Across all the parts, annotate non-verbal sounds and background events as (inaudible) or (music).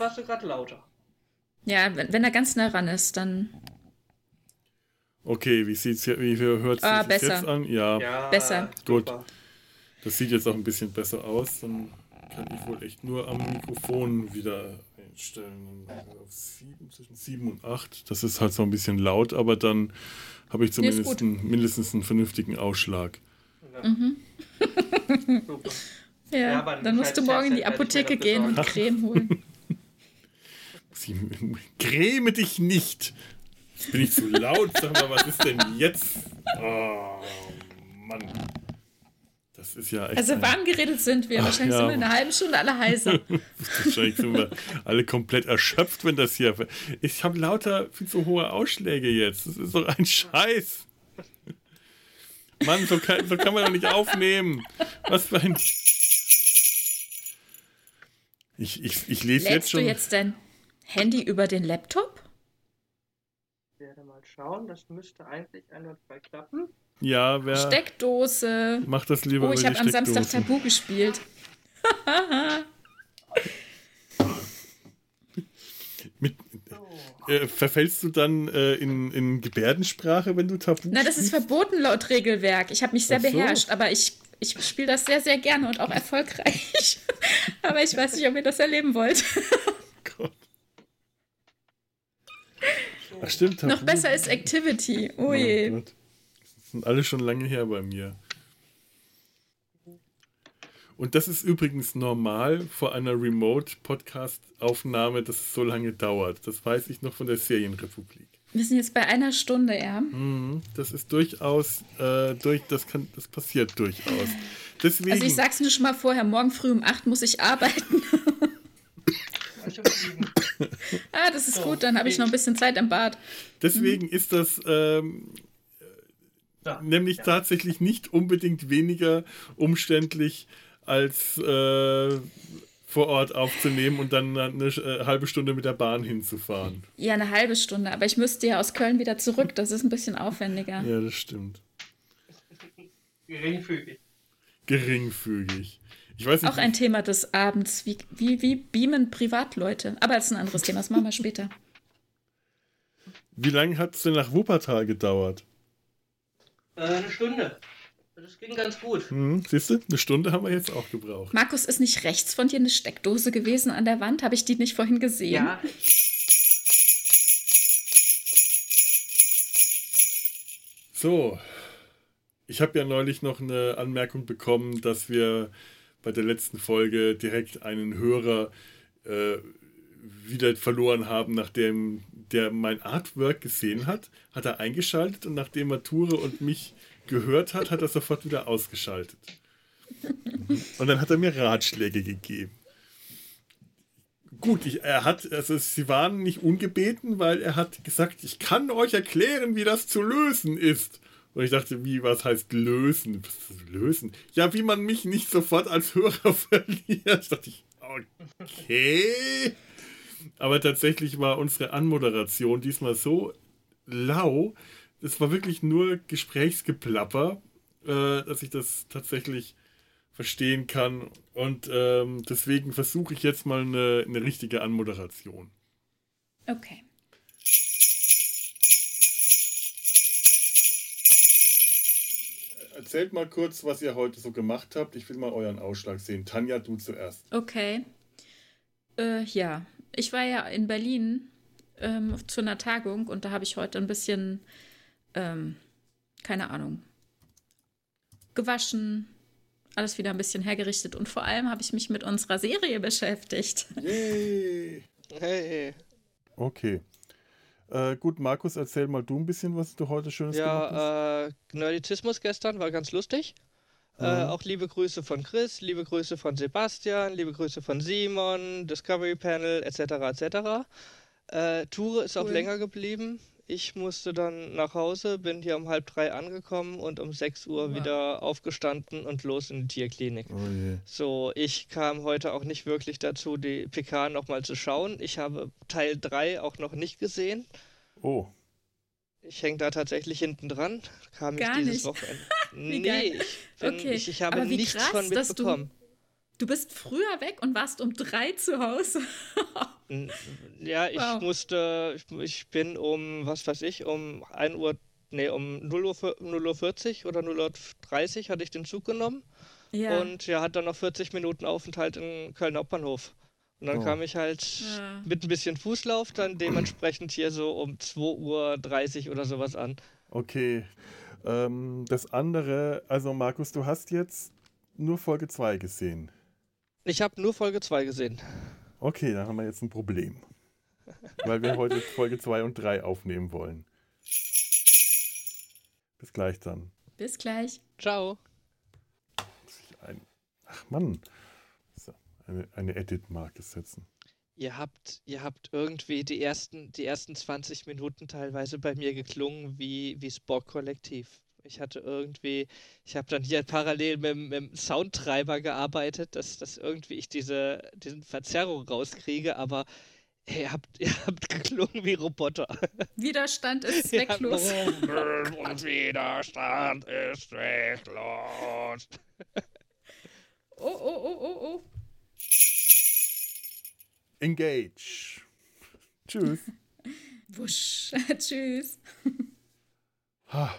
warst du gerade lauter. Ja, wenn, wenn er ganz nah ran ist, dann. Okay, wie sieht's hier, wie hört es Ah, sich besser. jetzt an? Ja, Ja, Besser. Gut. super. das sieht jetzt auch ein bisschen besser aus. Dann kann ich wohl echt nur am Mikrofon wieder einstellen. Auf sieben, zwischen 7 und 8. Das ist halt so ein bisschen laut, aber dann habe ich zumindest einen, mindestens einen vernünftigen Ausschlag. Ja. Mhm. Super. Ja, Ja, dann musst du morgen in die mir Apotheke gehen und. Creme holen. (laughs) Sie, gräme dich nicht! Jetzt bin ich zu laut. Sag mal, was ist denn jetzt? Oh, Mann. Das ist ja echt. Also warm geredet sind wir. Ach, Wahrscheinlich ja. sind wir in einer halben Stunde alle heiser. (laughs) Wahrscheinlich sind wir alle komplett erschöpft, wenn das hier. Ich habe lauter viel zu hohe Ausschläge jetzt. Das ist doch ein Scheiß. Mann, so kann, so kann man doch nicht aufnehmen. Was für ein. Ich, ich, ich lese jetzt Lädst du schon. jetzt dein Handy über den Laptop? Ich werde mal schauen. Das müsste eigentlich einwandfrei klappen. ja, wer Steckdose. macht das lieber Oh, ich habe am Samstag? Tabu gespielt. (laughs) Mit, äh, verfällst du dann äh, in, in Gebärdensprache, wenn du Tabu Na, das ist verboten laut Regelwerk. Ich habe mich sehr so. beherrscht, aber ich, ich spiele das sehr, sehr gerne und auch erfolgreich. (laughs) aber ich weiß nicht, ob ihr das erleben wollt. Gott. Ach stimmt. Noch besser ist Activity. Oh Oh je. Gott. Das sind alle schon lange her bei mir. Und das ist übrigens normal vor einer Remote-Podcast-Aufnahme, dass es so lange dauert. Das weiß ich noch von der Serienrepublik. Wir sind jetzt bei einer Stunde, ja. Mhm, Das ist durchaus, äh, durch, das, kann, das passiert durchaus. Deswegen, Also ich sag's nur schon mal vorher, morgen früh um 8 muss ich arbeiten. Fliegen. (laughs) ah, das ist So, gut, dann habe ich noch ein bisschen Zeit im Bad. deswegen ist das ähm, Ja. nämlich Ja. tatsächlich nicht unbedingt weniger umständlich als äh, vor Ort aufzunehmen und dann eine äh, halbe Stunde mit der Bahn hinzufahren. Ja, eine halbe Stunde, aber ich müsste ja aus Köln wieder zurück. Das ist ein bisschen aufwendiger. Ja, das stimmt. Geringfügig. Geringfügig. Ich weiß nicht, Auch ein Thema des Abends. Wie, wie, wie beamen Privatleute? Aber das ist ein anderes Thema, das machen wir später. (laughs) wie lange hat es denn nach Wuppertal gedauert? Äh, eine Stunde. Das ging ganz gut. Hm, siehst du, eine Stunde haben wir jetzt auch gebraucht. Markus, ist nicht rechts von dir eine Steckdose gewesen an der Wand? Habe ich die nicht vorhin gesehen? Ja, So, ich habe ja neulich noch eine Anmerkung bekommen, dass wir bei der letzten Folge direkt einen Hörer äh, wieder verloren haben, nachdem der mein Artwork gesehen hat, hat er eingeschaltet und nachdem er Ture und mich gehört hat, hat er sofort wieder ausgeschaltet. Und dann hat er mir Ratschläge gegeben. Gut, ich, er hat, also sie waren nicht ungebeten, weil er hat gesagt, ich kann euch erklären, wie das zu lösen ist. Und ich dachte, wie, was heißt lösen? Was lösen? Ja, wie man mich nicht sofort als Hörer (laughs) verliert. Ich dachte, ich, okay. Aber tatsächlich war unsere Anmoderation diesmal so lau, es war wirklich nur Gesprächsgeplapper, äh, dass ich das tatsächlich verstehen kann. Und ähm, deswegen versuche ich jetzt mal eine, eine richtige Anmoderation. Okay. Erzählt mal kurz, was ihr heute so gemacht habt. Ich will mal euren Ausschlag sehen. Tanja, du zuerst. Okay. Äh, ja, ich war ja in Berlin ähm, zu einer Tagung und da habe ich heute ein bisschen, ähm, keine Ahnung, gewaschen, alles wieder ein bisschen hergerichtet und vor allem habe ich mich mit unserer Serie beschäftigt. Yay! Hey. Okay. Äh, gut, Markus, erzähl mal du ein bisschen, was du heute Schönes gemacht hast. Ja, äh, Nerditismus gestern war ganz lustig. Äh, auch liebe Grüße von Chris, liebe Grüße von Sebastian, liebe Grüße von Simon, Discovery Panel, etc. etc. Äh, Ture ist auch Cool. länger geblieben. Ich musste dann nach Hause, bin hier um halb drei angekommen und um 6 Uhr wieder aufgestanden und los in die Tierklinik. Oh. So, ich kam heute auch nicht wirklich dazu, die PK nochmal zu schauen. Ich habe Teil 3 auch noch nicht gesehen. Oh. Ich hänge da tatsächlich hinten dran. Kam ich Gar dieses nicht. Wochenende. (laughs) Nee, ich, bin, Okay, ich, ich habe nichts krass, von mitbekommen. Du bist früher weg und warst um drei zu Hause. Ja, ich Wow. musste, ich, bin um, was weiß ich, um 1 Uhr, nee, um 0 Uhr, vier- 0 Uhr 40 oder 0 Uhr 30 hatte ich den Zug genommen Ja. und ja, hat dann noch 40 Minuten Aufenthalt in Köln Hauptbahnhof. Und dann Oh. kam ich halt Ja. mit ein bisschen Fußlauf dann dementsprechend hier so um 2 Uhr 30 oder sowas an. Okay. Ähm, das andere, also Markus, du hast jetzt nur Folge 2 gesehen. Ich habe nur Folge 2 gesehen. Okay, dann haben wir jetzt ein Problem. Weil wir heute Folge 2 und 3 aufnehmen wollen. Bis gleich dann. Bis gleich. Ciao. Ach Mann. So, eine, eine Edit-Marke setzen. Ihr habt, ihr habt irgendwie die ersten, die ersten 20 Minuten teilweise bei mir geklungen wie, wie Spock-Kollektiv. Ich hatte irgendwie, ich habe dann hier parallel mit, dem- mit dem Soundtreiber gearbeitet, dass, dass irgendwie ich diese, diesen Verzerrung rauskriege, aber ihr habt, ihr habt geklungen wie Roboter. Widerstand ist (laughs) zwecklos. Und Widerstand ist zwecklos. Oh, oh, oh, oh, oh. Engage. Tschüss. (laughs) Wusch. (laughs) Tschüss. Ha.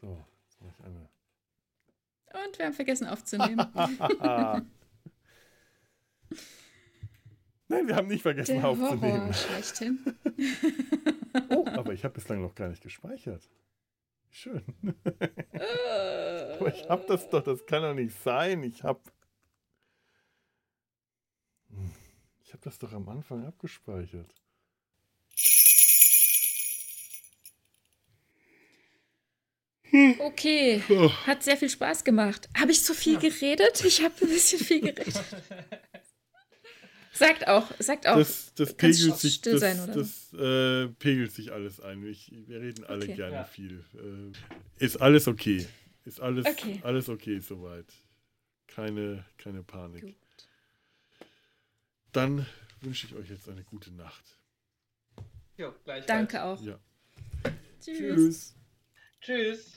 So, jetzt mache ich eine. Und wir haben vergessen aufzunehmen. (laughs) Nein, wir haben nicht vergessen Der aufzunehmen. Horror schlechthin. (laughs) Oh, aber ich habe bislang noch gar nicht gespeichert. Schön. (laughs) Aber ich habe das doch, das kann doch nicht sein. Ich habe. Ich habe das doch am Anfang abgespeichert. Okay, Oh. hat sehr viel Spaß gemacht. Habe ich zu viel geredet? Ich habe ein bisschen viel geredet. (laughs) Sagt auch, sagt auch. Das, das pegelt sich, still das, sein, oder? das äh, pegelt sich alles ein. Ich, wir reden alle Okay. gerne Ja. viel. Äh, ist alles okay. Ist alles Okay. alles okay soweit. Keine, keine Panik. Gut. Dann wünsche ich euch jetzt eine gute Nacht. Jo. Danke auch. Ja. Tschüss. Tschüss. Tschüss.